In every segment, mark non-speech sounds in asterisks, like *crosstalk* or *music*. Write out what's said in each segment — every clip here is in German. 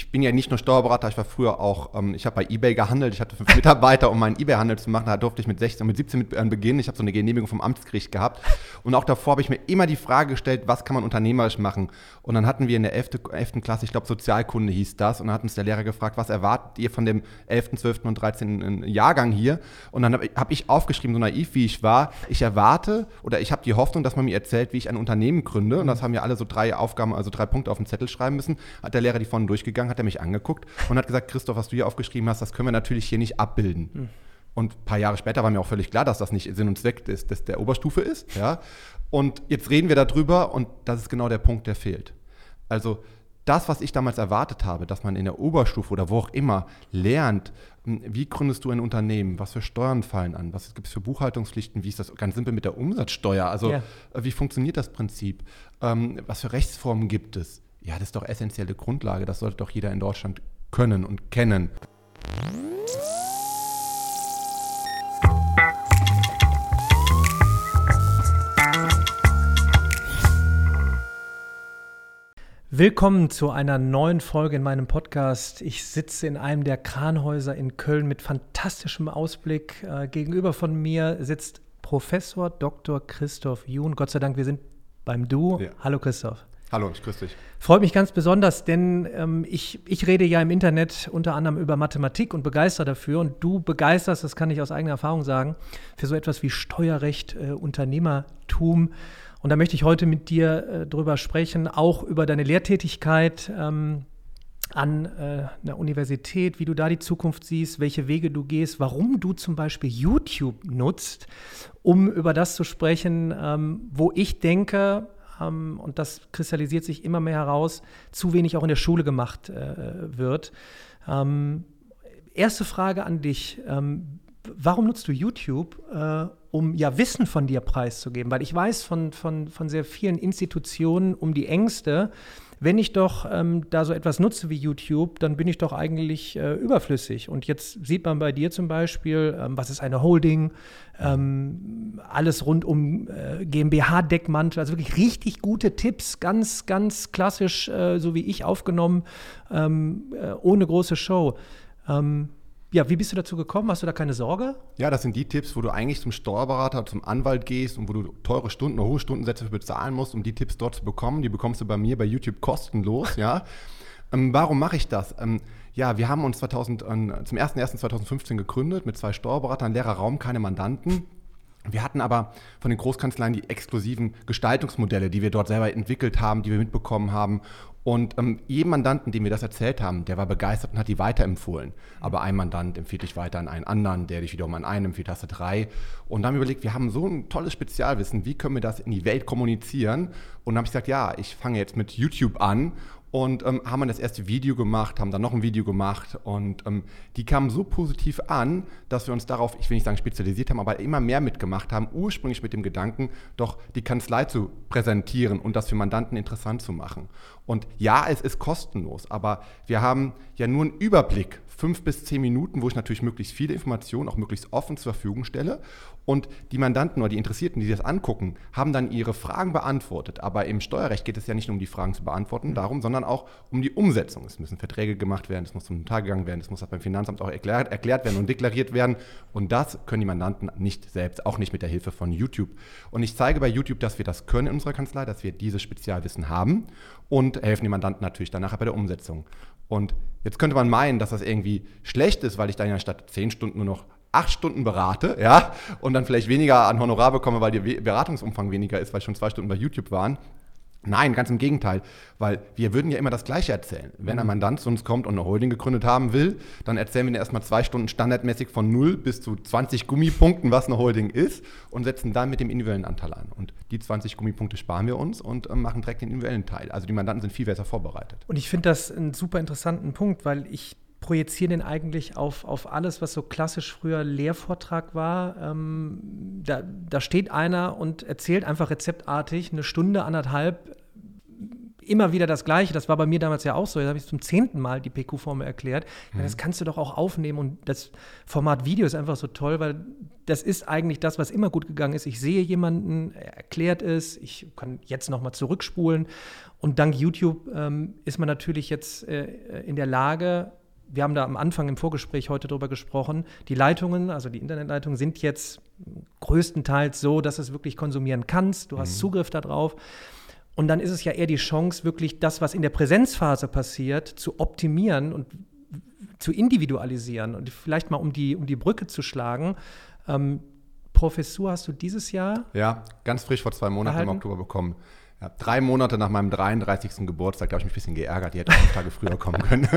ich bin ja nicht nur Steuerberater, ich war früher auch, ähm, ich habe bei eBay gehandelt, ich hatte fünf *laughs* Mitarbeiter, um meinen eBay-Handel zu machen, da durfte ich mit 16, mit 17 mit, äh, beginnen, ich habe so eine Genehmigung vom Amtsgericht gehabt und auch davor habe ich mir immer die Frage gestellt, was kann man unternehmerisch machen und dann hatten wir in der 11. 11. Klasse, ich glaube Sozialkunde hieß das und dann hat uns der Lehrer gefragt, was erwartet ihr von dem 11., 12. und 13. Jahrgang hier und dann habe hab ich aufgeschrieben, so naiv wie ich war, ich erwarte oder ich habe die Hoffnung, dass man mir erzählt, wie ich ein Unternehmen gründe und das haben wir alle so drei Aufgaben, also drei Punkte auf den Zettel schreiben müssen, hat der Lehrer die vorne durchgegangen, hat er mich angeguckt und hat gesagt, Christoph, was du hier aufgeschrieben hast, das können wir natürlich hier nicht abbilden. Mhm. Und ein paar Jahre später war mir auch völlig klar, dass das nicht Sinn und Zweck des, des, der Oberstufe ist. Ja? Und jetzt reden wir darüber und das ist genau der Punkt, der fehlt. Also das, was ich damals erwartet habe, dass man in der Oberstufe oder wo auch immer lernt, hm, wie gründest du ein Unternehmen, was für Steuern fallen an, was gibt es für Buchhaltungspflichten, wie ist das ganz simpel mit der Umsatzsteuer, also ja. wie funktioniert das Prinzip, ähm, was für Rechtsformen gibt es, ja, das ist doch essentielle Grundlage. Das sollte doch jeder in Deutschland können und kennen. Willkommen zu einer neuen Folge in meinem Podcast. Ich sitze in einem der Kranhäuser in Köln mit fantastischem Ausblick. Äh, gegenüber von mir sitzt Professor Dr. Christoph Jun. Gott sei Dank, wir sind beim Du. Ja. Hallo Christoph. Hallo, ich grüße dich. Freut mich ganz besonders, denn ähm, ich, ich rede ja im Internet unter anderem über Mathematik und begeister dafür. Und du begeisterst, das kann ich aus eigener Erfahrung sagen, für so etwas wie Steuerrecht, äh, Unternehmertum. Und da möchte ich heute mit dir äh, drüber sprechen, auch über deine Lehrtätigkeit ähm, an äh, einer Universität, wie du da die Zukunft siehst, welche Wege du gehst, warum du zum Beispiel YouTube nutzt, um über das zu sprechen, ähm, wo ich denke, ähm, und das kristallisiert sich immer mehr heraus, zu wenig auch in der Schule gemacht äh, wird. Ähm, erste Frage an dich. Ähm, warum nutzt du YouTube, äh, um ja Wissen von dir preiszugeben? Weil ich weiß von, von, von sehr vielen Institutionen um die Ängste, wenn ich doch ähm, da so etwas nutze wie YouTube, dann bin ich doch eigentlich äh, überflüssig. Und jetzt sieht man bei dir zum Beispiel, ähm, was ist eine Holding, ähm, alles rund um äh, GmbH-Deckmantel, also wirklich richtig gute Tipps, ganz, ganz klassisch, äh, so wie ich aufgenommen, ähm, äh, ohne große Show. Ja, wie bist du dazu gekommen? Hast du da keine Sorge? Ja, das sind die Tipps, wo du eigentlich zum Steuerberater, zum Anwalt gehst und wo du teure Stunden oder hohe Stundensätze bezahlen musst, um die Tipps dort zu bekommen. Die bekommst du bei mir bei YouTube kostenlos, ja. *laughs* Ähm, warum mache ich das? Ähm, ja, wir haben uns 2000, äh, zum 01.01.2015 gegründet mit zwei Steuerberatern, leerer Raum, keine Mandanten. Wir hatten aber von den Großkanzleien die exklusiven Gestaltungsmodelle, die wir dort selber entwickelt haben, die wir mitbekommen haben. Und ähm, jedem Mandanten, dem wir das erzählt haben, der war begeistert und hat die weiterempfohlen. Aber ein Mandant empfiehlt dich weiter an einen anderen, der dich wiederum an einen empfiehlt, hast du drei. Und dann haben wir überlegt, wir haben so ein tolles Spezialwissen, wie können wir das in die Welt kommunizieren? Und dann habe ich gesagt, ja, ich fange jetzt mit YouTube an und ähm, haben dann das erste Video gemacht, haben dann noch ein Video gemacht und ähm, die kamen so positiv an, dass wir uns darauf, ich will nicht sagen spezialisiert haben, aber immer mehr mitgemacht haben, ursprünglich mit dem Gedanken, doch die Kanzlei zu präsentieren und das für Mandanten interessant zu machen. Und ja, es ist kostenlos, aber wir haben ja nur einen Überblick fünf bis zehn Minuten, wo ich natürlich möglichst viele Informationen auch möglichst offen zur Verfügung stelle. Und die Mandanten oder die Interessierten, die das angucken, haben dann ihre Fragen beantwortet. Aber im Steuerrecht geht es ja nicht nur um die Fragen zu beantworten, darum, sondern auch um die Umsetzung. Es müssen Verträge gemacht werden, es muss zum Notar gegangen werden, es muss beim Finanzamt auch erklärt, erklärt werden und deklariert werden. Und das können die Mandanten nicht selbst, auch nicht mit der Hilfe von YouTube. Und ich zeige bei YouTube, dass wir das können in unserer Kanzlei, dass wir dieses Spezialwissen haben und helfen den Mandanten natürlich danach bei der Umsetzung. Und jetzt könnte man meinen, dass das irgendwie schlecht ist, weil ich dann ja statt zehn Stunden nur noch acht Stunden berate, ja, und dann vielleicht weniger an Honorar bekomme, weil der Beratungsumfang weniger ist, weil schon zwei Stunden bei YouTube waren. Nein, ganz im Gegenteil, weil wir würden ja immer das Gleiche erzählen. Wenn ein mhm. Mandant zu uns kommt und eine Holding gegründet haben will, dann erzählen wir ihm erstmal zwei Stunden standardmäßig von 0 bis zu 20 Gummipunkten, was eine Holding ist und setzen dann mit dem individuellen Anteil an. Und die 20 Gummipunkte sparen wir uns und äh, machen direkt den individuellen Teil. Also die Mandanten sind viel besser vorbereitet. Und ich finde das einen super interessanten Punkt, weil ich projiziere den eigentlich auf, auf alles, was so klassisch früher Lehrvortrag war. Ähm, da, da steht einer und erzählt einfach rezeptartig eine Stunde, anderthalb immer wieder das Gleiche. Das war bei mir damals ja auch so. Jetzt habe ich zum zehnten Mal die PQ-Formel erklärt. Mhm. Das kannst du doch auch aufnehmen. Und das Format Video ist einfach so toll, weil das ist eigentlich das, was immer gut gegangen ist. Ich sehe jemanden, er erklärt es, ich kann jetzt nochmal zurückspulen. Und dank YouTube ähm, ist man natürlich jetzt äh, in der Lage, wir haben da am Anfang im Vorgespräch heute drüber gesprochen, die Leitungen, also die Internetleitungen sind jetzt größtenteils so, dass du es wirklich konsumieren kannst, du hast mhm. Zugriff darauf. Und dann ist es ja eher die Chance, wirklich das, was in der Präsenzphase passiert, zu optimieren und zu individualisieren. Und vielleicht mal um die, um die Brücke zu schlagen. Ähm, Professur hast du dieses Jahr? Ja, ganz frisch vor zwei Monaten erhalten? im Oktober bekommen. Ja, drei Monate nach meinem 33. Geburtstag, da habe ich mich ein bisschen geärgert. Die hätte fünf Tage früher kommen *laughs* können.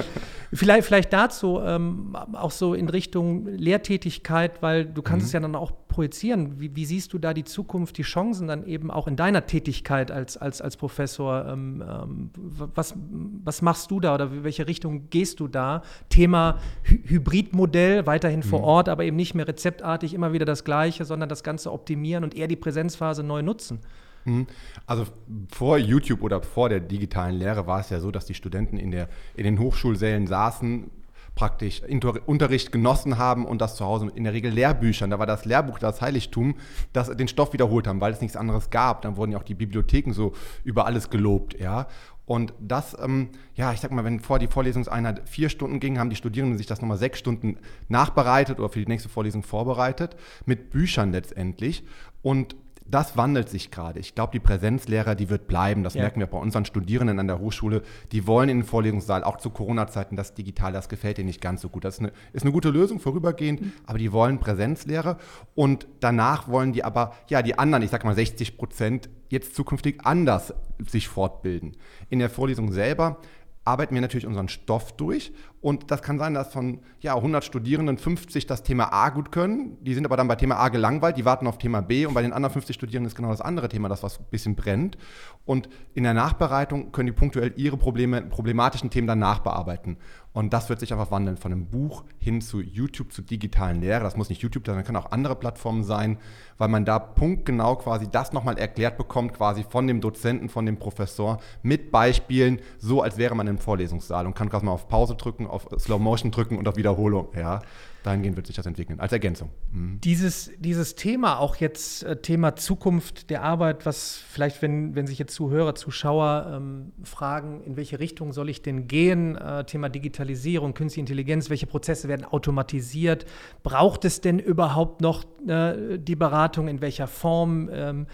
Vielleicht, vielleicht dazu ähm, auch so in Richtung Lehrtätigkeit, weil du kannst mhm. es ja dann auch projizieren. Wie, wie, siehst du da die Zukunft, die Chancen dann eben auch in deiner Tätigkeit als, als, als Professor? Ähm, ähm, was, was machst du da oder welche Richtung gehst du da? Thema Hy Hybridmodell, weiterhin mhm. vor Ort, aber eben nicht mehr rezeptartig immer wieder das Gleiche, sondern das Ganze optimieren und eher die Präsenzphase neu nutzen. Mhm. Also vor YouTube oder vor der digitalen Lehre war es ja so, dass die Studenten in, der, in den Hochschulsälen saßen, praktisch Unterricht genossen haben und das zu Hause in der Regel Lehrbüchern. Da war das Lehrbuch das Heiligtum, das den Stoff wiederholt haben, weil es nichts anderes gab. Dann wurden ja auch die Bibliotheken so über alles gelobt, ja. Und das, ähm, ja, ich sag mal, wenn vor die Vorlesungseinheit vier Stunden ging, haben die Studierenden sich das nochmal sechs Stunden nachbereitet oder für die nächste Vorlesung vorbereitet, mit Büchern letztendlich. Und das wandelt sich gerade. Ich glaube, die Präsenzlehrer, die wird bleiben. Das ja. merken wir bei unseren Studierenden an der Hochschule. Die wollen in den Vorlesungssaal, auch zu Corona-Zeiten, das Digital, das gefällt ihnen nicht ganz so gut. Das ist eine, ist eine gute Lösung vorübergehend, mhm. aber die wollen Präsenzlehre. Und danach wollen die aber, ja, die anderen, ich sage mal 60 Prozent, jetzt zukünftig anders sich fortbilden. In der Vorlesung selber arbeiten wir natürlich unseren Stoff durch. Und das kann sein, dass von ja, 100 Studierenden 50 das Thema A gut können. Die sind aber dann bei Thema A gelangweilt, die warten auf Thema B. Und bei den anderen 50 Studierenden ist genau das andere Thema, das was ein bisschen brennt. Und in der Nachbereitung können die punktuell ihre Probleme, problematischen Themen dann nachbearbeiten. Und das wird sich einfach wandeln von einem Buch hin zu YouTube, zu digitalen Lehre. Das muss nicht YouTube sein, das können auch andere Plattformen sein, weil man da punktgenau quasi das nochmal erklärt bekommt, quasi von dem Dozenten, von dem Professor mit Beispielen, so als wäre man im Vorlesungssaal und kann quasi mal auf Pause drücken, auf Slow Motion drücken und auf Wiederholung. Ja dahingehend wird sich das entwickeln, als Ergänzung. Mhm. Dieses, dieses Thema, auch jetzt äh, Thema Zukunft der Arbeit, was vielleicht, wenn, wenn sich jetzt Zuhörer, Zuschauer ähm, fragen, in welche Richtung soll ich denn gehen, äh, Thema Digitalisierung, Künstliche Intelligenz, welche Prozesse werden automatisiert, braucht es denn überhaupt noch äh, die Beratung, in welcher Form? Ähm,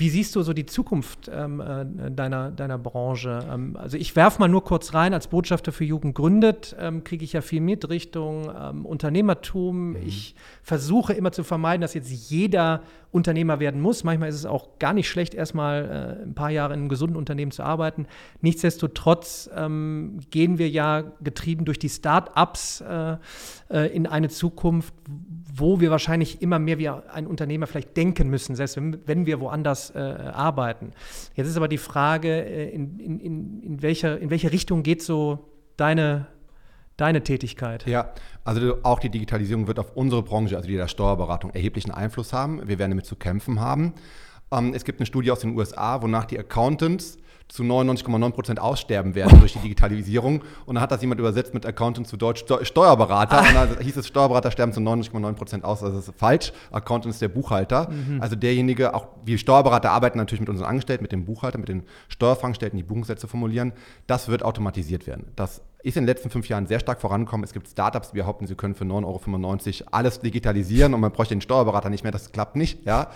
wie siehst du so die Zukunft ähm, äh, deiner, deiner Branche? Ähm, also ich werfe mal nur kurz rein, als Botschafter für Jugend gründet, ähm, kriege ich ja viel mit Richtung ähm, Unternehmertum. Mhm. Ich versuche immer zu vermeiden, dass jetzt jeder Unternehmer werden muss. Manchmal ist es auch gar nicht schlecht, erstmal äh, ein paar Jahre in einem gesunden Unternehmen zu arbeiten. Nichtsdestotrotz ähm, gehen wir ja getrieben durch die Start-ups äh, äh, in eine Zukunft, wo wir wahrscheinlich immer mehr wie ein Unternehmer vielleicht denken müssen, selbst wenn, wenn wir woanders äh, arbeiten. Jetzt ist aber die Frage, äh, in, in, in, welcher, in welche Richtung geht so deine deine Tätigkeit? Ja, also auch die Digitalisierung wird auf unsere Branche, also die der Steuerberatung, erheblichen Einfluss haben. Wir werden damit zu kämpfen haben. Ähm, es gibt eine Studie aus den USA, wonach die Accountants zu 99,9 Prozent aussterben werden durch die Digitalisierung. Und dann hat das jemand übersetzt mit Accountant zu Deutsch Steuerberater. Und dann hieß es, Steuerberater sterben zu 99,9 Prozent aus. Also das ist falsch. Accountant ist der Buchhalter. Mhm. Also derjenige, auch wir Steuerberater arbeiten natürlich mit unseren Angestellten, mit dem Buchhalter, mit den Steuerfachangestellten, die Buchungssätze formulieren. Das wird automatisiert werden. Das ist in den letzten fünf Jahren sehr stark vorangekommen. Es gibt Startups, die behaupten, sie können für 9,95 Euro alles digitalisieren und man bräuchte den Steuerberater nicht mehr. Das klappt nicht. Ja.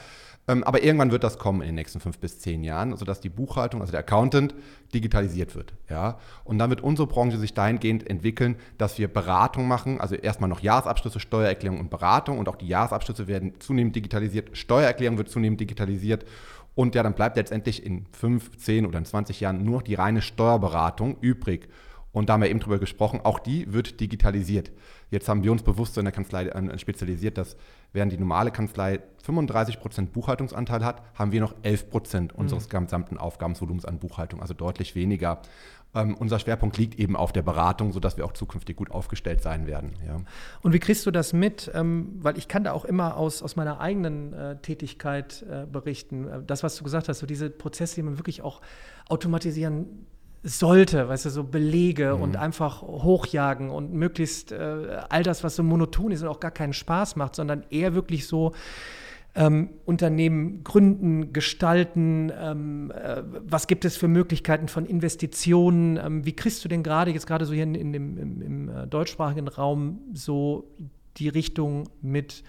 Ähm, aber irgendwann wird das kommen in den nächsten fünf bis zehn Jahren, sodass die Buchhaltung, also der Accountant, digitalisiert wird. Ja? Und dann wird unsere Branche sich dahingehend entwickeln, dass wir Beratung machen, also erstmal noch Jahresabschlüsse, Steuererklärung und Beratung und auch die Jahresabschlüsse werden zunehmend digitalisiert, Steuererklärung wird zunehmend digitalisiert und ja, dann bleibt letztendlich in fünf, zehn oder in 20 Jahren nur noch die reine Steuerberatung übrig. Und da haben wir eben drüber gesprochen, auch die wird digitalisiert. Jetzt haben wir uns bewusst so in der Kanzlei äh, spezialisiert, dass während die normale Kanzlei 35 Prozent Buchhaltungsanteil hat, haben wir noch 11 Prozent unseres mhm. gesamten Aufgabenvolumens an Buchhaltung, also deutlich weniger. Ähm, unser Schwerpunkt liegt eben auf der Beratung, sodass wir auch zukünftig gut aufgestellt sein werden. Ja. Und wie kriegst du das mit? Ähm, weil ich kann da auch immer aus, aus meiner eigenen äh, Tätigkeit äh, berichten. Äh, das, was du gesagt hast, so diese Prozesse, die man wirklich auch automatisieren sollte, weißt du, so Belege mhm. und einfach hochjagen und möglichst äh, all das, was so monoton ist und auch gar keinen Spaß macht, sondern eher wirklich so ähm, Unternehmen gründen, gestalten? Ähm, äh, was gibt es für Möglichkeiten von Investitionen? Ähm, wie kriegst du denn gerade, jetzt gerade so hier in, in dem, im, im äh, deutschsprachigen Raum, so die Richtung mit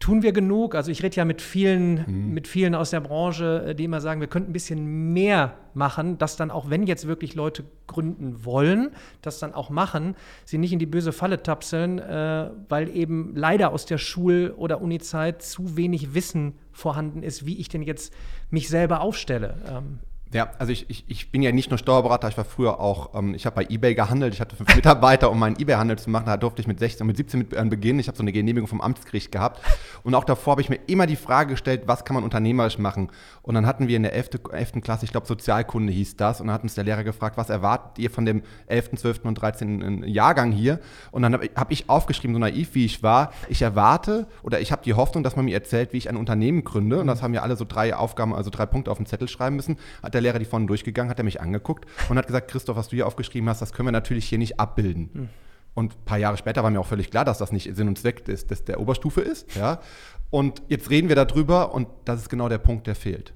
tun wir genug? Also ich rede ja mit vielen, mhm. mit vielen aus der Branche, äh, die immer sagen, wir könnten ein bisschen mehr machen, dass dann auch, wenn jetzt wirklich Leute gründen wollen, das dann auch machen, sie nicht in die böse Falle tapseln, äh, weil eben leider aus der Schul- oder Unizeit zu wenig Wissen vorhanden ist, wie ich denn jetzt mich selber aufstelle. Ähm. Ja, also ich, ich, ich bin ja nicht nur Steuerberater, ich war früher auch, ähm, ich habe bei eBay gehandelt, ich hatte fünf *laughs* Mitarbeiter, um meinen eBay-Handel zu machen, da durfte ich mit 16 und mit 17 mit, äh, beginnen. Ich habe so eine Genehmigung vom Amtsgericht gehabt und auch davor habe ich mir immer die Frage gestellt, was kann man unternehmerisch machen? Und dann hatten wir in der 11. 11. Klasse, ich glaube Sozialkunde hieß das, und dann hat uns der Lehrer gefragt, was erwartet ihr von dem 11., 12. und 13. Jahrgang hier? Und dann habe hab ich aufgeschrieben, so naiv wie ich war, ich erwarte oder ich habe die Hoffnung, dass man mir erzählt, wie ich ein Unternehmen gründe. Und das haben wir alle so drei Aufgaben, also drei Punkte auf den Zettel schreiben müssen. Hat der Lehrer die vorne durchgegangen, hat er mich angeguckt und hat gesagt, Christoph, was du hier aufgeschrieben hast, das können wir natürlich hier nicht abbilden. Mhm. Und ein paar Jahre später war mir auch völlig klar, dass das nicht Sinn und Zweck des, des, der Oberstufe ist. Ja? Und jetzt reden wir darüber und das ist genau der Punkt, der fehlt.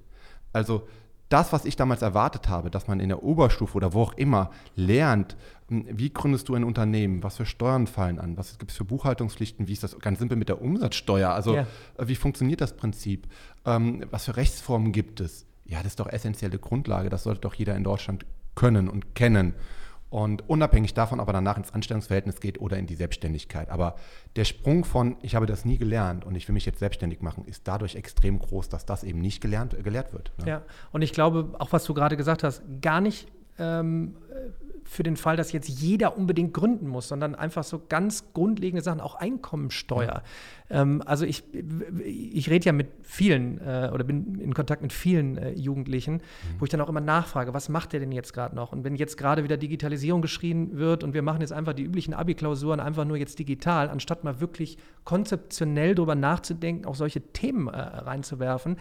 Also das, was ich damals erwartet habe, dass man in der Oberstufe oder wo auch immer lernt, hm, wie gründest du ein Unternehmen, was für Steuern fallen an, was gibt es für Buchhaltungspflichten, wie ist das ganz simpel mit der Umsatzsteuer, also. Äh, wie funktioniert das Prinzip, ähm, was für Rechtsformen gibt es, ja, das ist doch essentielle Grundlage. Das sollte doch jeder in Deutschland können und kennen. Und unabhängig davon, ob er danach ins Anstellungsverhältnis geht oder in die Selbstständigkeit. Aber der Sprung von, ich habe das nie gelernt und ich will mich jetzt selbstständig machen, ist dadurch extrem groß, dass das eben nicht gelernt, äh, gelehrt wird. Ne? Ja, und ich glaube, auch was du gerade gesagt hast, gar nicht ähm, für den Fall, dass jetzt jeder unbedingt gründen muss, sondern einfach so ganz grundlegende Sachen, auch Einkommensteuer. Ja. Ähm, also ich, ich rede ja mit vielen äh, oder bin in Kontakt mit vielen äh, Jugendlichen, mhm. wo ich dann auch immer nachfrage, was macht der denn jetzt gerade noch? Und wenn jetzt gerade wieder Digitalisierung geschrien wird und wir machen jetzt einfach die üblichen Abi-Klausuren einfach nur jetzt digital, anstatt mal wirklich konzeptionell darüber nachzudenken, auch solche Themen äh, reinzuwerfen,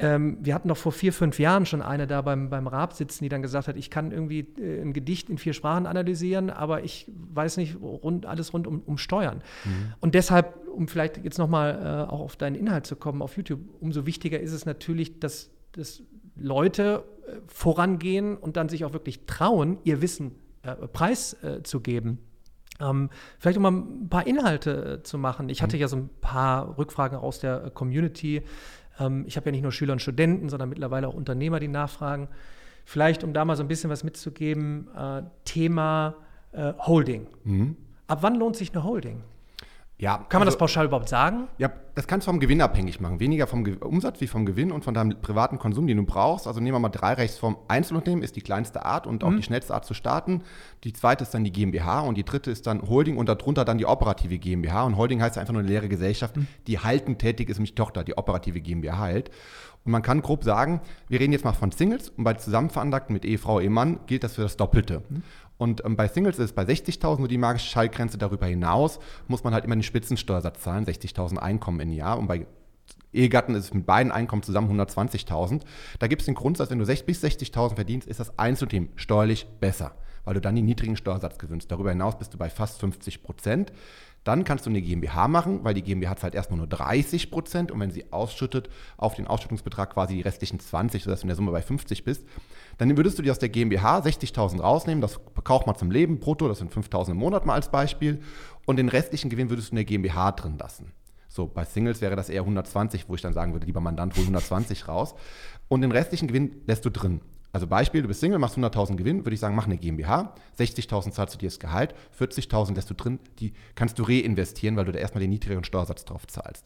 ähm, wir hatten doch vor vier, fünf Jahren schon eine da beim, beim Raab sitzen, die dann gesagt hat, ich kann irgendwie äh, ein Gedicht in vier Sprachen analysieren, aber ich weiß nicht rund, alles rund um, um Steuern. Mhm. Und deshalb, um vielleicht jetzt nochmal äh, auch auf deinen Inhalt zu kommen auf YouTube, umso wichtiger ist es natürlich, dass, dass Leute äh, vorangehen und dann sich auch wirklich trauen, ihr Wissen äh, preiszugeben. Ähm, vielleicht um mal ein paar Inhalte äh, zu machen. Ich hatte mhm. ja so ein paar Rückfragen aus der äh, Community. Ähm, ich habe ja nicht nur Schüler und Studenten, sondern mittlerweile auch Unternehmer, die nachfragen. Vielleicht, um da mal so ein bisschen was mitzugeben, äh, Thema äh, Holding. Mhm. Ab wann lohnt sich eine Holding? Ja, Kann man also, das pauschal überhaupt sagen? Ja, das kannst du vom Gewinn abhängig machen. Weniger vom Ge Umsatz wie vom Gewinn und von deinem privaten Konsum, den du brauchst. Also nehmen wir mal drei Rechtsformen. Einzelunternehmen ist die kleinste Art und auch mhm. die schnellste Art zu starten. Die zweite ist dann die GmbH und die dritte ist dann Holding und darunter dann die operative GmbH. Und Holding heißt einfach nur eine leere Gesellschaft, mhm. die haltend tätig ist, nämlich Tochter, die operative GmbH halt. Und man kann grob sagen, wir reden jetzt mal von Singles und bei Zusammenveranlagten mit Ehefrau, Ehemann gilt das für das Doppelte. Mhm. Und ähm, bei Singles ist es bei 60.000 nur die magische Schallgrenze. Darüber hinaus muss man halt immer den Spitzensteuersatz zahlen, 60.000 Einkommen im Jahr. Und bei Ehegatten ist es mit beiden Einkommen zusammen 120.000. Da gibt es den Grundsatz, wenn du 60 bis 60.000 verdienst, ist das Einzelteam steuerlich besser, weil du dann den niedrigen Steuersatz gewinnst. Darüber hinaus bist du bei fast 50 Prozent. Dann kannst du eine GmbH machen, weil die GmbH zahlt erstmal nur 30 Prozent und wenn sie ausschüttet, auf den Ausschüttungsbetrag quasi die restlichen 20, sodass du in der Summe bei 50 bist, dann würdest du dir aus der GmbH 60.000 rausnehmen, das kauft man zum Leben brutto, das sind 5.000 im Monat mal als Beispiel und den restlichen Gewinn würdest du in der GmbH drin lassen. So, bei Singles wäre das eher 120, wo ich dann sagen würde, lieber Mandant, hol 120 raus. Und den restlichen Gewinn lässt du drin. Also Beispiel, du bist Single, machst 100.000 Gewinn, würde ich sagen, mach eine GmbH, 60.000 zahlst du dir das Gehalt, 40.000 lässt du drin, die kannst du reinvestieren, weil du da erstmal den niedrigeren Steuersatz drauf zahlst.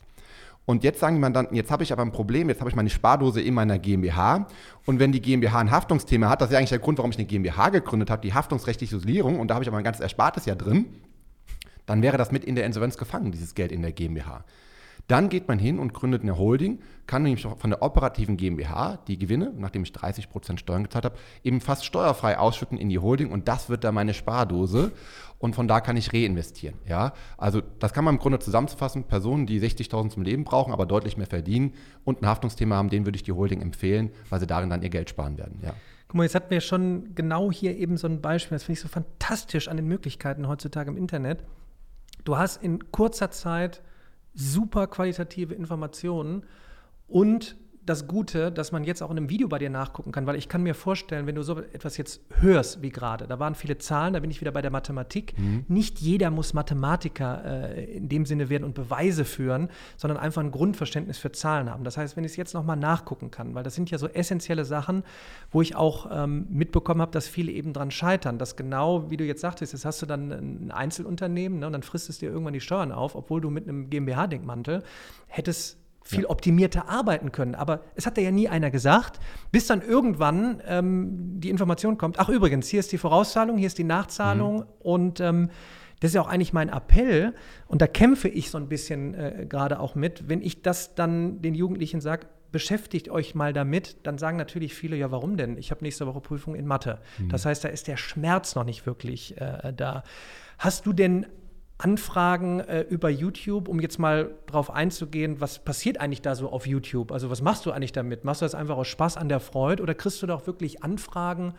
Und jetzt sagen die Mandanten, jetzt habe ich aber ein Problem, jetzt habe ich meine Spardose in meiner GmbH. Und wenn die GmbH ein Haftungsthema hat, das ist ja eigentlich der Grund, warum ich eine GmbH gegründet habe, die haftungsrechtliche Isolierung, und da habe ich aber ein ganzes Erspartes ja drin, dann wäre das mit in der Insolvenz gefangen, dieses Geld in der GmbH. Dann geht man hin und gründet eine Holding, kann nämlich von der operativen GmbH die Gewinne, nachdem ich 30% Steuern gezahlt habe, eben fast steuerfrei ausschütten in die Holding und das wird dann meine Spardose und von da kann ich reinvestieren. Ja? Also das kann man im Grunde zusammenzufassen, Personen, die 60.000 zum Leben brauchen, aber deutlich mehr verdienen und ein Haftungsthema haben, denen würde ich die Holding empfehlen, weil sie darin dann ihr Geld sparen werden. Ja. Guck mal, jetzt hatten wir schon genau hier eben so ein Beispiel, das finde ich so fantastisch an den Möglichkeiten heutzutage im Internet. Du hast in kurzer Zeit super qualitative Informationen und das Gute, dass man jetzt auch in einem Video bei dir nachgucken kann, weil ich kann mir vorstellen, wenn du so etwas jetzt hörst wie gerade, da waren viele Zahlen, da bin ich wieder bei der Mathematik. Mhm. Nicht jeder muss Mathematiker äh, in dem Sinne werden und Beweise führen, sondern einfach ein Grundverständnis für Zahlen haben. Das heißt, wenn ich es jetzt nochmal nachgucken kann, weil das sind ja so essentielle Sachen, wo ich auch ähm, mitbekommen habe, dass viele eben dran scheitern, dass genau, wie du jetzt sagtest, jetzt hast du dann ein Einzelunternehmen ne, und dann frisst es dir irgendwann die Steuern auf, obwohl du mit einem GmbH-Denkmantel hättest viel ja. optimierter arbeiten können. Aber es hat ja nie einer gesagt, bis dann irgendwann ähm, die Information kommt, ach übrigens, hier ist die Vorauszahlung, hier ist die Nachzahlung mhm. und ähm, das ist ja auch eigentlich mein Appell und da kämpfe ich so ein bisschen äh, gerade auch mit, wenn ich das dann den Jugendlichen sage, beschäftigt euch mal damit, dann sagen natürlich viele, ja, warum denn? Ich habe nächste Woche Prüfung in Mathe. Mhm. Das heißt, da ist der Schmerz noch nicht wirklich äh, da. Hast du denn Anfragen äh, über YouTube, um jetzt mal drauf einzugehen, was passiert eigentlich da so auf YouTube? Also was machst du eigentlich damit? Machst du das einfach aus Spaß an der Freude oder kriegst du da auch wirklich Anfragen?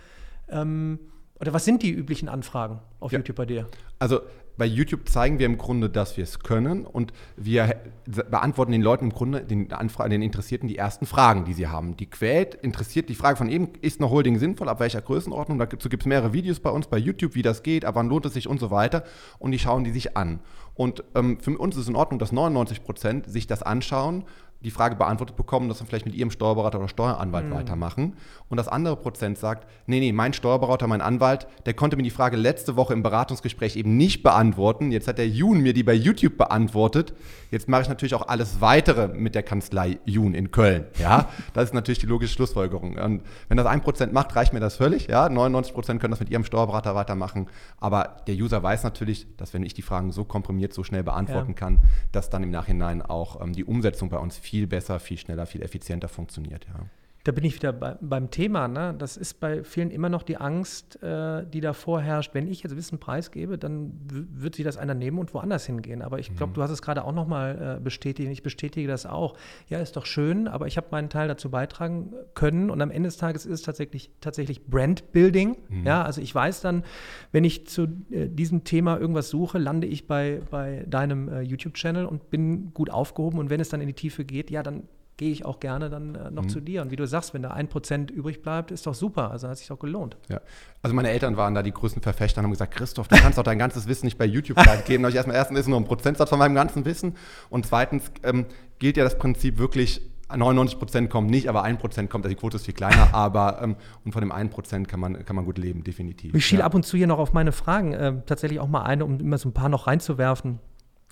Ähm, oder was sind die üblichen Anfragen auf ja. YouTube bei dir? Also bei YouTube zeigen wir im Grunde, dass wir es können und wir beantworten den Leuten im Grunde, den, Anfragen, den Interessierten, die ersten Fragen, die sie haben. Die quält, interessiert die Frage von eben, ist noch Holding sinnvoll, ab welcher Größenordnung? Dazu gibt es mehrere Videos bei uns bei YouTube, wie das geht, ab wann lohnt es sich und so weiter. Und die schauen die sich an. Und ähm, für uns ist es in Ordnung, dass 99 Prozent sich das anschauen die Frage beantwortet bekommen, dass sie vielleicht mit ihrem Steuerberater oder Steueranwalt mhm. weitermachen. Und das andere Prozent sagt, nee, nee, mein Steuerberater, mein Anwalt, der konnte mir die Frage letzte Woche im Beratungsgespräch eben nicht beantworten. Jetzt hat der Jun mir die bei YouTube beantwortet. Jetzt mache ich natürlich auch alles weitere mit der Kanzlei Jun in Köln. Ja, *laughs* das ist natürlich die logische Schlussfolgerung. Und wenn das ein Prozent macht, reicht mir das völlig. Ja, 99 Prozent können das mit ihrem Steuerberater weitermachen. Aber der User weiß natürlich, dass wenn ich die Fragen so komprimiert, so schnell beantworten ja. kann, dass dann im Nachhinein auch ähm, die Umsetzung bei uns viel viel besser, viel schneller, viel effizienter funktioniert. Ja. Da bin ich wieder bei, beim Thema. Ne? Das ist bei vielen immer noch die Angst, äh, die davor herrscht. Wenn ich jetzt Wissen preisgebe, dann wird sich das einer nehmen und woanders hingehen. Aber ich glaube, mhm. du hast es gerade auch nochmal äh, bestätigt. Ich bestätige das auch. Ja, ist doch schön, aber ich habe meinen Teil dazu beitragen können. Und am Ende des Tages ist es tatsächlich, tatsächlich Brand-Building. Mhm. Ja, also ich weiß dann, wenn ich zu äh, diesem Thema irgendwas suche, lande ich bei, bei deinem äh, YouTube-Channel und bin gut aufgehoben. Und wenn es dann in die Tiefe geht, ja, dann gehe ich auch gerne dann äh, noch mhm. zu dir. Und wie du sagst, wenn da ein Prozent übrig bleibt, ist doch super. Also hat sich doch gelohnt. Ja. Also meine Eltern waren da die größten Verfechter und haben gesagt, Christoph, du kannst doch dein ganzes Wissen nicht bei YouTube geben. ich erstmal erstens ist nur ein Prozentsatz von meinem ganzen Wissen. Und zweitens ähm, gilt ja das Prinzip wirklich, 99 Prozent kommt nicht, aber 1 Prozent kommt, also die Quote ist viel kleiner, *laughs* aber ähm, und von dem 1 Prozent kann man, kann man gut leben, definitiv. Ich schiele ja. ab und zu hier noch auf meine Fragen, äh, tatsächlich auch mal eine, um immer so ein paar noch reinzuwerfen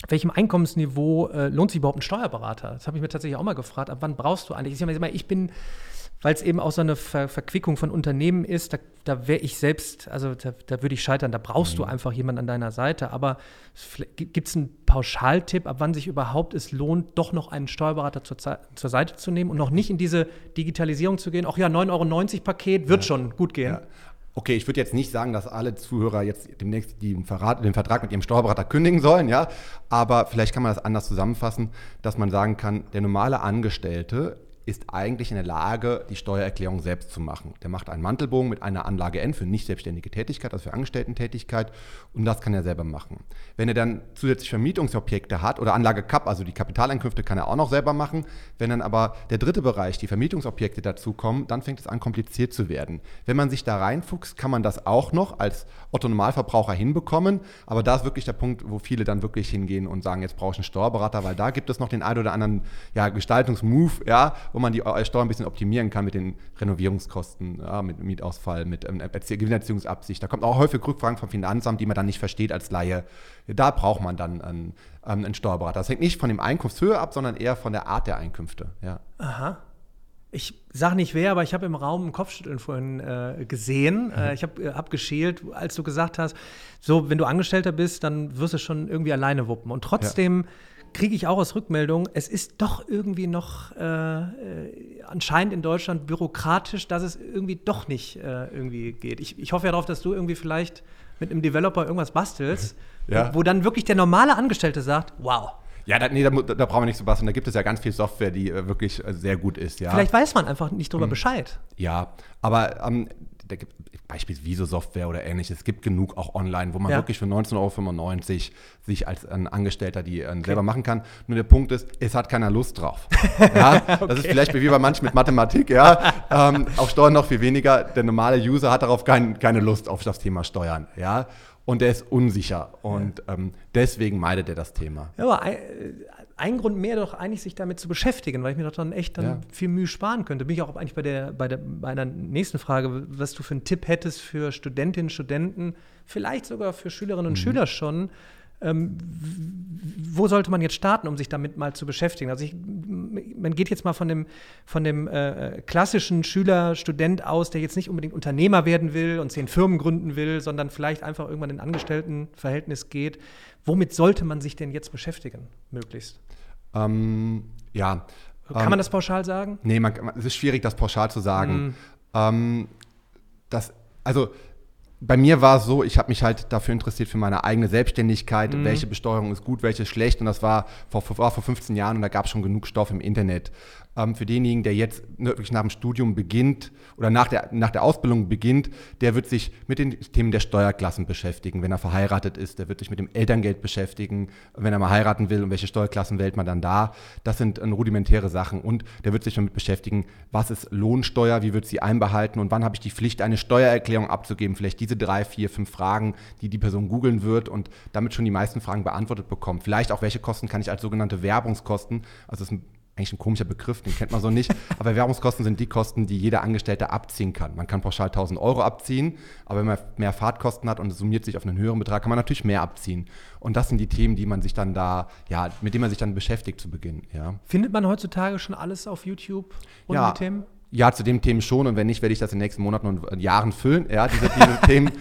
welchem Einkommensniveau äh, lohnt sich überhaupt ein Steuerberater? Das habe ich mir tatsächlich auch mal gefragt. Ab wann brauchst du eigentlich? Ich, ich bin, weil es eben auch so eine Ver Verquickung von Unternehmen ist, da, da wäre ich selbst, also da, da würde ich scheitern. Da brauchst mhm. du einfach jemanden an deiner Seite. Aber gibt es einen Pauschaltipp, ab wann sich überhaupt es lohnt, doch noch einen Steuerberater zur, zur Seite zu nehmen und noch nicht in diese Digitalisierung zu gehen? Ach ja, 9,90 Euro Paket wird ja. schon gut gehen. Ja. Okay, ich würde jetzt nicht sagen, dass alle Zuhörer jetzt demnächst den, Verrat, den Vertrag mit ihrem Steuerberater kündigen sollen, ja, aber vielleicht kann man das anders zusammenfassen, dass man sagen kann, der normale Angestellte ist eigentlich in der Lage, die Steuererklärung selbst zu machen. Der macht einen Mantelbogen mit einer Anlage N für nicht selbstständige Tätigkeit, also für Angestellten-Tätigkeit, und das kann er selber machen. Wenn er dann zusätzlich Vermietungsobjekte hat oder Anlage CAP, also die Kapitaleinkünfte, kann er auch noch selber machen. Wenn dann aber der dritte Bereich, die Vermietungsobjekte dazukommen, dann fängt es an, kompliziert zu werden. Wenn man sich da reinfuchst, kann man das auch noch als Otto-Normalverbraucher hinbekommen, aber da ist wirklich der Punkt, wo viele dann wirklich hingehen und sagen, jetzt brauche ich einen Steuerberater, weil da gibt es noch den ein oder anderen ja, Gestaltungsmove, ja, wo man die Steuer ein bisschen optimieren kann mit den Renovierungskosten, ja, mit Mietausfall, mit ähm, Gewinnerziehungsabsicht. Da kommt auch häufig Rückfragen vom Finanzamt, die man dann nicht versteht als Laie. Da braucht man dann einen, ähm, einen Steuerberater. Das hängt nicht von dem Einkunftshöhe ab, sondern eher von der Art der Einkünfte. Ja. Aha. Ich sage nicht wer, aber ich habe im Raum ein Kopfschütteln vorhin äh, gesehen. Mhm. Äh, ich habe äh, abgeschält, als du gesagt hast, so, wenn du Angestellter bist, dann wirst du schon irgendwie alleine wuppen. Und trotzdem ja kriege ich auch aus Rückmeldungen, es ist doch irgendwie noch äh, äh, anscheinend in Deutschland bürokratisch, dass es irgendwie doch nicht äh, irgendwie geht. Ich, ich hoffe ja darauf, dass du irgendwie vielleicht mit einem Developer irgendwas bastelst, ja. wo dann wirklich der normale Angestellte sagt, wow. Ja, da, nee, da, da brauchen wir nicht so basteln. Da gibt es ja ganz viel Software, die äh, wirklich äh, sehr gut ist. Ja. Vielleicht weiß man einfach nicht darüber mhm. Bescheid. Ja, aber ähm, da gibt beispielsweise Viso-Software oder ähnliches. Es gibt genug auch online, wo man Ja. wirklich für 19,95 Euro sich als ein Angestellter die äh, selber machen kann. Nur der Punkt ist, es hat keiner Lust drauf. *laughs* ja, Das ist vielleicht wie bei manchen mit Mathematik, ja. Ähm, auf Steuern noch viel weniger. Der normale User hat darauf kein, keine Lust auf das Thema Steuern, ja. Und der ist unsicher. Und ähm, deswegen meidet er das Thema. Ja, aber ein, Grund mehr doch eigentlich, sich damit zu beschäftigen, weil ich mir doch dann echt dann Ja. viel Mühe sparen könnte. Bin ich auch eigentlich bei der, bei der bei einer nächsten Frage, was du für einen Tipp hättest für Studentinnen, Studenten, vielleicht sogar für Schülerinnen und Schüler schon. Ähm, wo sollte man jetzt starten, um sich damit mal zu beschäftigen? Also ich, man geht jetzt mal von dem, von dem äh, klassischen Schüler, Student aus, der jetzt nicht unbedingt Unternehmer werden will und zehn Firmen gründen will, sondern vielleicht einfach irgendwann in ein Angestelltenverhältnis geht. Womit sollte man sich denn jetzt beschäftigen, möglichst? Ähm, ja. Kann ähm, man das pauschal sagen? Nee, man, es ist schwierig, das pauschal zu sagen. Ähm, das, also bei mir war es so, ich habe mich halt dafür interessiert für meine eigene Selbstständigkeit, welche Besteuerung ist gut, welche ist schlecht. Und das war vor, vor, war vor 15 Jahren und da gab es schon genug Stoff im Internet. Ähm, für denjenigen, der jetzt ne, wirklich nach dem Studium beginnt oder nach der, nach der Ausbildung beginnt, der wird sich mit den Themen der Steuerklassen beschäftigen. Wenn er verheiratet ist, der wird sich mit dem Elterngeld beschäftigen. Wenn er mal heiraten will und welche Steuerklassen wählt man dann da. Das sind äh, rudimentäre Sachen. Und der wird sich damit beschäftigen, was ist Lohnsteuer, wie wird sie einbehalten und wann habe ich die Pflicht, eine Steuererklärung abzugeben. Vielleicht diese drei, vier, fünf Fragen, die die Person googeln wird und damit schon die meisten Fragen beantwortet bekommt. Vielleicht auch, welche Kosten kann ich als sogenannte Werbungskosten, also das ist ein eigentlich ein komischer Begriff, den kennt man so nicht. *laughs* Aber Werbungskosten sind die Kosten, die jeder Angestellte abziehen kann. Man kann pauschal 1000 Euro abziehen, aber wenn man mehr Fahrtkosten hat und es summiert sich auf einen höheren Betrag, kann man natürlich mehr abziehen. Und das sind die Themen, die man sich dann da, ja, mit denen man sich dann beschäftigt zu Beginn. Ja. Findet man heutzutage schon alles auf YouTube und Ja. die Themen? Ja, zu dem Themen schon und wenn nicht, werde ich das in den nächsten Monaten und Jahren füllen, ja, diese, diese *laughs* Themen.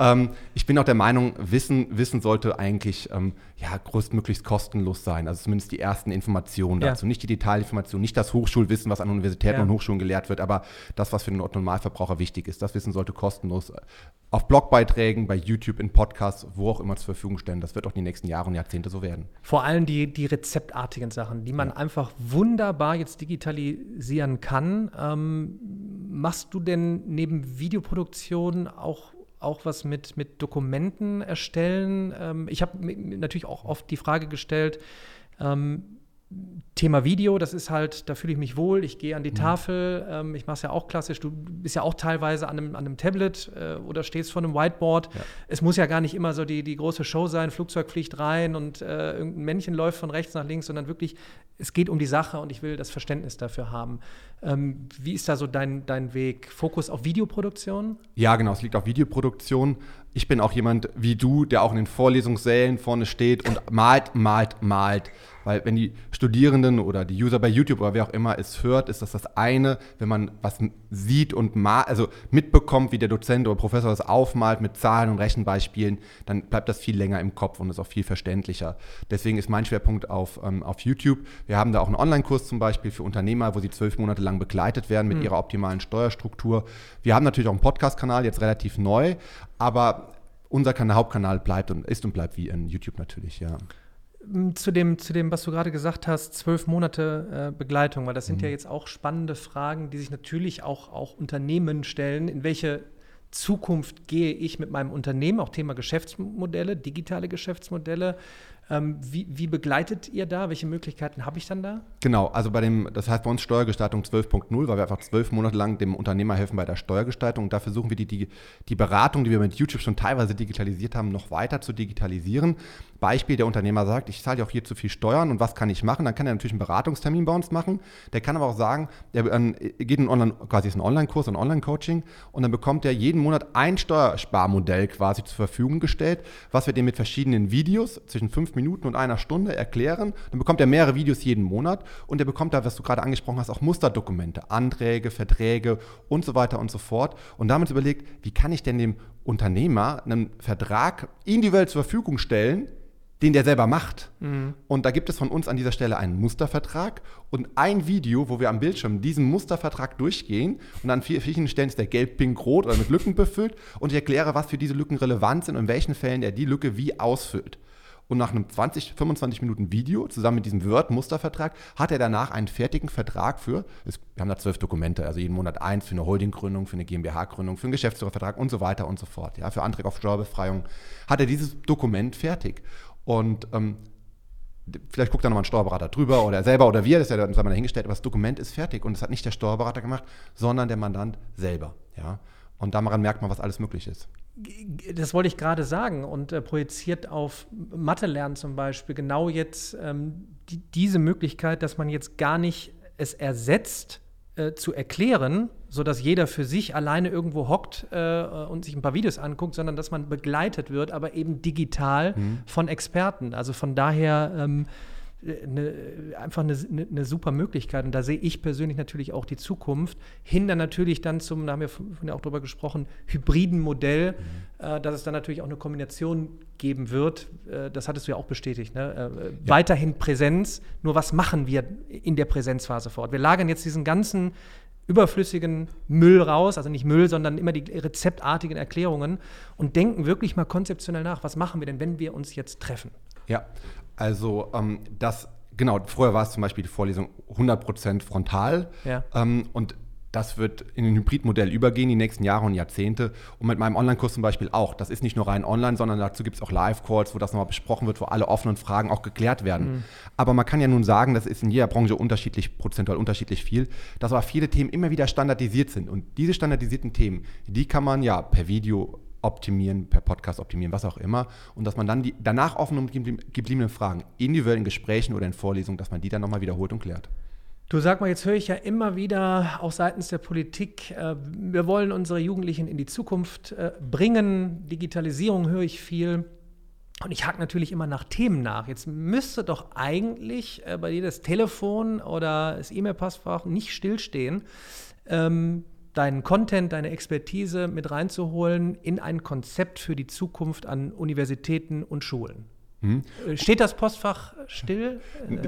Ähm, ich bin auch der Meinung, Wissen, Wissen sollte eigentlich ähm, ja, größtmöglichst kostenlos sein. Also zumindest die ersten Informationen Ja. dazu. Nicht die Detailinformationen, nicht das Hochschulwissen, was an Universitäten Ja. und Hochschulen gelehrt wird, aber das, was für den Normalverbraucher wichtig ist. Das Wissen sollte kostenlos auf Blogbeiträgen, bei YouTube, in Podcasts, wo auch immer zur Verfügung stellen. Das wird auch die nächsten Jahre und Jahrzehnte so werden. Vor allem die, die rezeptartigen Sachen, die man einfach wunderbar jetzt digitalisieren kann. Ähm, machst du denn neben Videoproduktion auch, auch was mit, mit Dokumenten erstellen? Ähm, ich habe natürlich auch oft die Frage gestellt, ähm, Thema Video, das ist halt, da fühle ich mich wohl, ich gehe an die Tafel, ähm, ich mache es ja auch klassisch, du bist ja auch teilweise an einem, an einem Tablet äh, oder stehst vor einem Whiteboard. Es muss ja gar nicht immer so die, die große Show sein, Flugzeug fliegt rein und äh, irgendein Männchen läuft von rechts nach links, sondern wirklich, es geht um die Sache und ich will das Verständnis dafür haben. Ähm, wie ist da so dein, dein Weg? Fokus auf Videoproduktion? Ja, genau, es liegt auf Videoproduktion. Ich bin auch jemand wie du, der auch in den Vorlesungssälen vorne steht und malt, malt, malt. Weil wenn die Studierenden oder die User bei YouTube oder wer auch immer es hört, ist das das eine, wenn man was sieht und mal, also mitbekommt, wie der Dozent oder Professor das aufmalt mit Zahlen und Rechenbeispielen, dann bleibt das viel länger im Kopf und ist auch viel verständlicher. Deswegen ist mein Schwerpunkt auf, ähm, auf YouTube. Wir haben da auch einen Online-Kurs zum Beispiel für Unternehmer, wo sie zwölf Monate lang begleitet werden mit ihrer optimalen Steuerstruktur. Wir haben natürlich auch einen Podcast-Kanal, jetzt relativ neu, aber unser Kanal, Hauptkanal bleibt und ist und bleibt wie in YouTube natürlich, ja. Mm, Zu dem, zu dem, was du gerade gesagt hast, zwölf Monate äh, Begleitung, weil das sind ja Mhm. jetzt auch spannende Fragen, die sich natürlich auch, auch Unternehmen stellen. In welche Zukunft gehe ich mit meinem Unternehmen? Auch Thema Geschäftsmodelle, digitale Geschäftsmodelle. Ähm, wie, wie begleitet ihr da? Welche Möglichkeiten habe ich dann da? Genau, also bei dem, das heißt bei uns Steuergestaltung 12.0, weil wir einfach zwölf Monate lang dem Unternehmer helfen bei der Steuergestaltung. Und dafür suchen wir die, die, die Beratung, die wir mit YouTube schon teilweise digitalisiert haben, noch weiter zu digitalisieren. Beispiel, der Unternehmer sagt, ich zahle ja auch hier zu viel Steuern und was kann ich machen? Dann kann er natürlich einen Beratungstermin bei uns machen. Der kann aber auch sagen, der ähm, geht in Online, quasi ist ein Online-Kurs, ein Online-Coaching und dann bekommt er jeden Monat ein Steuersparmodell quasi zur Verfügung gestellt, was wir dem mit verschiedenen Videos zwischen fünf Minuten und einer Stunde erklären. Dann bekommt er mehrere Videos jeden Monat und er bekommt da, was du gerade angesprochen hast, auch Musterdokumente, Anträge, Verträge und so weiter und so fort. Und damit überlegt, wie kann ich denn dem Unternehmer einen Vertrag individuell zur Verfügung stellen, den der selber macht. Und da gibt es von uns an dieser Stelle einen Mustervertrag und ein Video, wo wir am Bildschirm diesen Mustervertrag durchgehen und an verschiedenen Stellen ist der gelb, pink, rot oder mit Lücken befüllt und ich erkläre, was für diese Lücken relevant sind und in welchen Fällen er die Lücke wie ausfüllt. Und nach einem 20, 25 Minuten Video zusammen mit diesem Word-Mustervertrag hat er danach einen fertigen Vertrag für, wir haben da zwölf Dokumente, also jeden Monat eins für eine Holdinggründung, für eine GmbH-Gründung, für einen Geschäftsführervertrag und so weiter und so fort. Ja, für Anträge auf Steuerbefreiung hat er dieses Dokument fertig. Und ähm, vielleicht guckt da nochmal ein Steuerberater drüber oder er selber oder wir, das ist ja dann dahingestellt, aber das Dokument ist fertig und es hat nicht der Steuerberater gemacht, sondern der Mandant selber. Ja? Und daran merkt man, was alles möglich ist. Das wollte ich gerade sagen und äh, projiziert auf Mathe lernen zum Beispiel genau jetzt ähm, die, diese Möglichkeit, dass man jetzt gar nicht es ersetzt, äh, zu erklären, sodass jeder für sich alleine irgendwo hockt äh, und sich ein paar Videos anguckt, sondern dass man begleitet wird, aber eben digital mhm. von Experten. Also von daher ähm, eine, einfach eine, eine, super Möglichkeit. Und da sehe ich persönlich natürlich auch die Zukunft. Hinter natürlich dann zum, da haben wir ja auch drüber gesprochen, hybriden Modell, mhm. äh, dass es dann natürlich auch eine Kombination geben wird. Äh, das hattest du ja auch bestätigt. Ne? Äh, ja. Weiterhin Präsenz. Nur was machen wir in der Präsenzphase fort? Wir lagern jetzt diesen ganzen überflüssigen Müll raus, also nicht Müll, sondern immer die rezeptartigen Erklärungen und denken wirklich mal konzeptionell nach, was machen wir denn, wenn wir uns jetzt treffen? Ja, also ähm, das, genau, vorher war es zum Beispiel die Vorlesung 100% frontal ja. ähm, und das wird in ein Hybridmodell übergehen, die nächsten Jahre und Jahrzehnte. Und mit meinem Online-Kurs zum Beispiel auch. Das ist nicht nur rein online, sondern dazu gibt es auch Live-Calls, wo das nochmal besprochen wird, wo alle offenen Fragen auch geklärt werden. Mhm. Aber man kann ja nun sagen, das ist in jeder Branche unterschiedlich, prozentual unterschiedlich viel, dass aber viele Themen immer wieder standardisiert sind. Und diese standardisierten Themen, die kann man ja per Video optimieren, per Podcast optimieren, was auch immer. Und dass man dann die danach offenen und gebliebenen Fragen individuell in Gesprächen oder in Vorlesungen, dass man die dann nochmal wiederholt und klärt. Du sag mal, jetzt höre ich ja immer wieder auch seitens der Politik, äh, wir wollen unsere Jugendlichen in die Zukunft äh, bringen. Digitalisierung höre ich viel. Und ich hake natürlich immer nach Themen nach. Jetzt müsste doch eigentlich äh, bei dir das Telefon oder das E-Mail-Passfach nicht stillstehen. Ähm, deinen Content, deine Expertise mit reinzuholen in ein Konzept für die Zukunft an Universitäten und Schulen. Hm. Steht das Postfach still?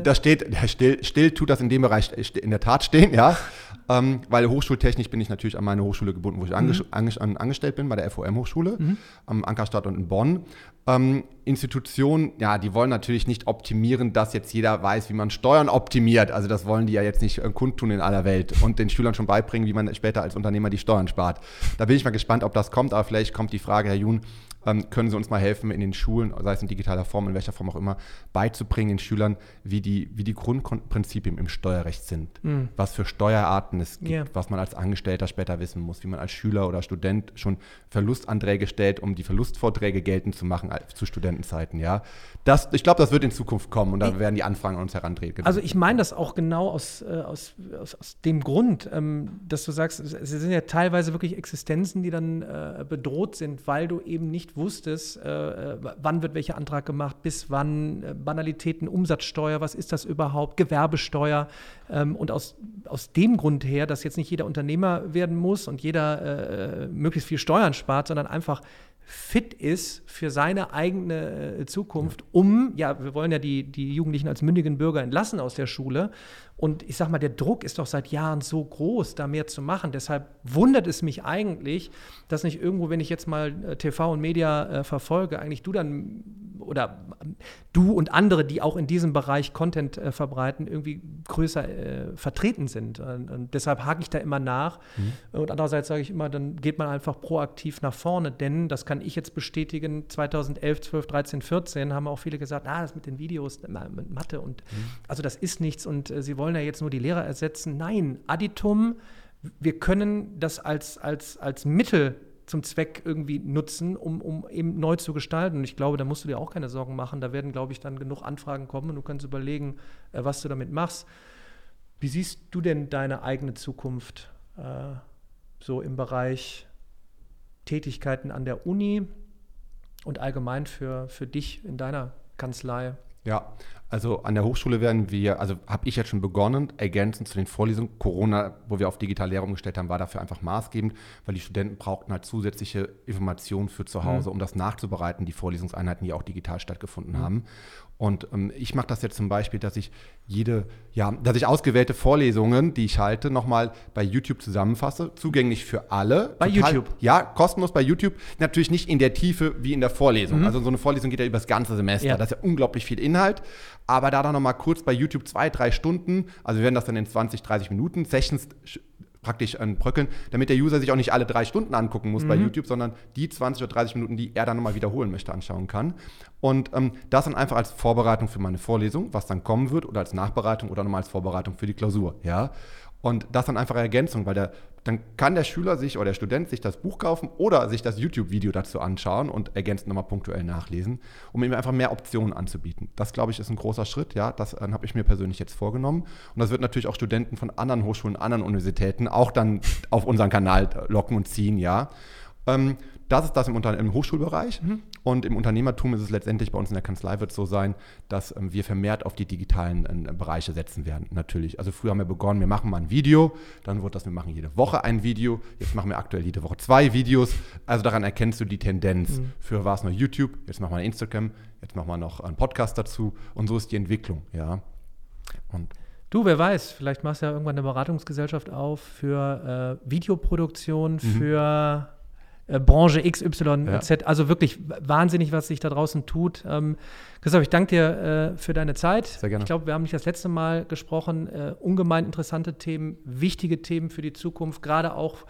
Das steht, still, still tut das in dem Bereich in der Tat stehen, ja. *laughs* Ähm, weil hochschultechnisch bin ich natürlich an meine Hochschule gebunden, wo ich mhm. ange angestellt bin, bei der FOM-Hochschule mhm. am Ankerstadt und in Bonn. Ähm, Institutionen, ja, die wollen natürlich nicht optimieren, dass jetzt jeder weiß, wie man Steuern optimiert. Also das wollen die ja jetzt nicht äh, kundtun in aller Welt und den Schülern schon beibringen, wie man später als Unternehmer die Steuern spart. Da bin ich mal gespannt, ob das kommt, aber vielleicht kommt die Frage, Herr Jun, ähm, können Sie uns mal helfen, in den Schulen, sei es in digitaler Form, in welcher Form auch immer, beizubringen den Schülern, wie die, wie die Grundprinzipien im Steuerrecht sind, mhm. was für Steuerarten es gibt, yeah. was man als Angestellter später wissen muss, wie man als Schüler oder Student schon Verlustanträge stellt, um die Verlustvorträge geltend zu machen zu Studentenzeiten. Ja, das, ich glaube, das wird in Zukunft kommen und da werden die Anfragen an uns herantreten. Also ich meine das auch genau aus, äh, aus, aus, aus, dem Grund, ähm, dass du sagst, es sind ja teilweise wirklich Existenzen, die dann äh, bedroht sind, weil du eben nicht wusstest, äh, wann wird welcher Antrag gemacht, bis wann, äh, Banalitäten, Umsatzsteuer, was ist das überhaupt, Gewerbesteuer. Ähm, und aus, aus dem Grund her, dass jetzt nicht jeder Unternehmer werden muss und jeder äh, möglichst viel Steuern spart, sondern einfach fit ist für seine eigene äh, Zukunft, um, ja, wir wollen ja die, die Jugendlichen als mündigen Bürger entlassen aus der Schule. Und ich sag mal, der Druck ist doch seit Jahren so groß, da mehr zu machen. Deshalb wundert es mich eigentlich, dass nicht irgendwo, wenn ich jetzt mal äh, TV und Media äh, verfolge, eigentlich du dann oder du und andere, die auch in diesem Bereich Content äh, verbreiten, irgendwie größer äh, vertreten sind. Und, und deshalb hake ich da immer nach. Mhm. Und andererseits sage ich immer, dann geht man einfach proaktiv nach vorne, denn das kann ich jetzt bestätigen. 2011, 12, 13, 14 haben auch viele gesagt, ah, das mit den Videos, mit Mathe und mhm. also das ist nichts und äh, sie wollen ja jetzt nur die Lehrer ersetzen. Nein, Additum, wir können das als, als, als Mittel zum Zweck irgendwie nutzen, um, um eben neu zu gestalten. Und ich glaube, da musst du dir auch keine Sorgen machen. Da werden, glaube ich, dann genug Anfragen kommen und du kannst überlegen, äh, was du damit machst. Wie siehst du denn deine eigene Zukunft äh, so im Bereich Tätigkeiten an der Uni und allgemein für, für dich in deiner Kanzlei? Ja, Also an der Hochschule werden wir, also habe ich jetzt schon begonnen, ergänzend zu den Vorlesungen. Corona, wo wir auf digitale Lehre umgestellt haben, war dafür einfach maßgebend, weil die Studenten brauchten halt zusätzliche Informationen für zu Hause, mhm. um das nachzubereiten, die Vorlesungseinheiten, die auch digital stattgefunden mhm. haben. Und ähm, ich mache das jetzt zum Beispiel, dass ich jede, ja, dass ich ausgewählte Vorlesungen, die ich halte, nochmal bei YouTube zusammenfasse, zugänglich für alle. Bei Total, YouTube? Ja, kostenlos bei YouTube. Natürlich nicht in der Tiefe wie in der Vorlesung. Mhm. Also so eine Vorlesung geht ja über das ganze Semester. Ja. Das ist ja unglaublich viel Inhalt. Aber da dann nochmal kurz bei YouTube zwei, drei Stunden, also wir werden das dann in 20, 30 Minuten Sessions praktisch äh, bröckeln, damit der User sich auch nicht alle drei Stunden angucken muss mhm. bei YouTube, sondern die 20 oder 30 Minuten, die er dann nochmal wiederholen möchte, anschauen kann. Und ähm, das dann einfach als Vorbereitung für meine Vorlesung, was dann kommen wird, oder als Nachbereitung oder nochmal als Vorbereitung für die Klausur. Ja? Und das dann einfach Ergänzung, weil der, dann kann der Schüler sich oder der Student sich das Buch kaufen oder sich das YouTube-Video dazu anschauen und ergänzend nochmal punktuell nachlesen, um ihm einfach mehr Optionen anzubieten. Das, glaube ich, ist ein großer Schritt. Ja, das äh, habe ich mir persönlich jetzt vorgenommen. Und das wird natürlich auch Studenten von anderen Hochschulen, anderen Universitäten auch dann auf unseren Kanal locken und ziehen. Ja. Ähm, das ist das im, im Hochschulbereich. Mhm. Und im Unternehmertum ist es letztendlich bei uns in der Kanzlei wird es so sein, dass ähm, wir vermehrt auf die digitalen äh, Bereiche setzen werden, natürlich. Also früher haben wir begonnen, wir machen mal ein Video, dann wurde das, wir machen jede Woche ein Video, jetzt machen wir aktuell jede Woche zwei Videos. Also daran erkennst du die Tendenz. Mhm. Früher war es nur YouTube, jetzt machen wir Instagram, jetzt machen wir noch einen Podcast dazu und so ist die Entwicklung, ja. Und Du, wer weiß, vielleicht machst du ja irgendwann eine Beratungsgesellschaft auf für äh, Videoproduktion, mhm. für äh, Branche XY, ja. Also wirklich wahnsinnig, was sich da draußen tut. Ähm, Christoph, ich danke dir äh, für deine Zeit. Sehr gerne. Ich glaube, wir haben nicht das letzte Mal gesprochen. Äh, ungemein interessante Themen, wichtige Themen für die Zukunft, gerade auch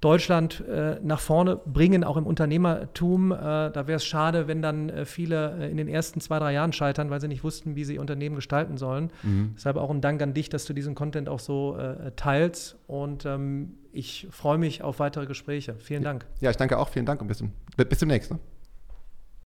Deutschland äh, nach vorne bringen, auch im Unternehmertum. Äh, da wäre es schade, wenn dann äh, viele äh, in den ersten zwei, drei Jahren scheitern, weil sie nicht wussten, wie sie Unternehmen gestalten sollen. Mhm. Deshalb auch ein Dank an dich, dass du diesen Content auch so äh, teilst. Und ähm, ich freue mich auf weitere Gespräche. Vielen Dank. Ja, ich danke auch. Vielen Dank und bis, zum, bis zum nächsten.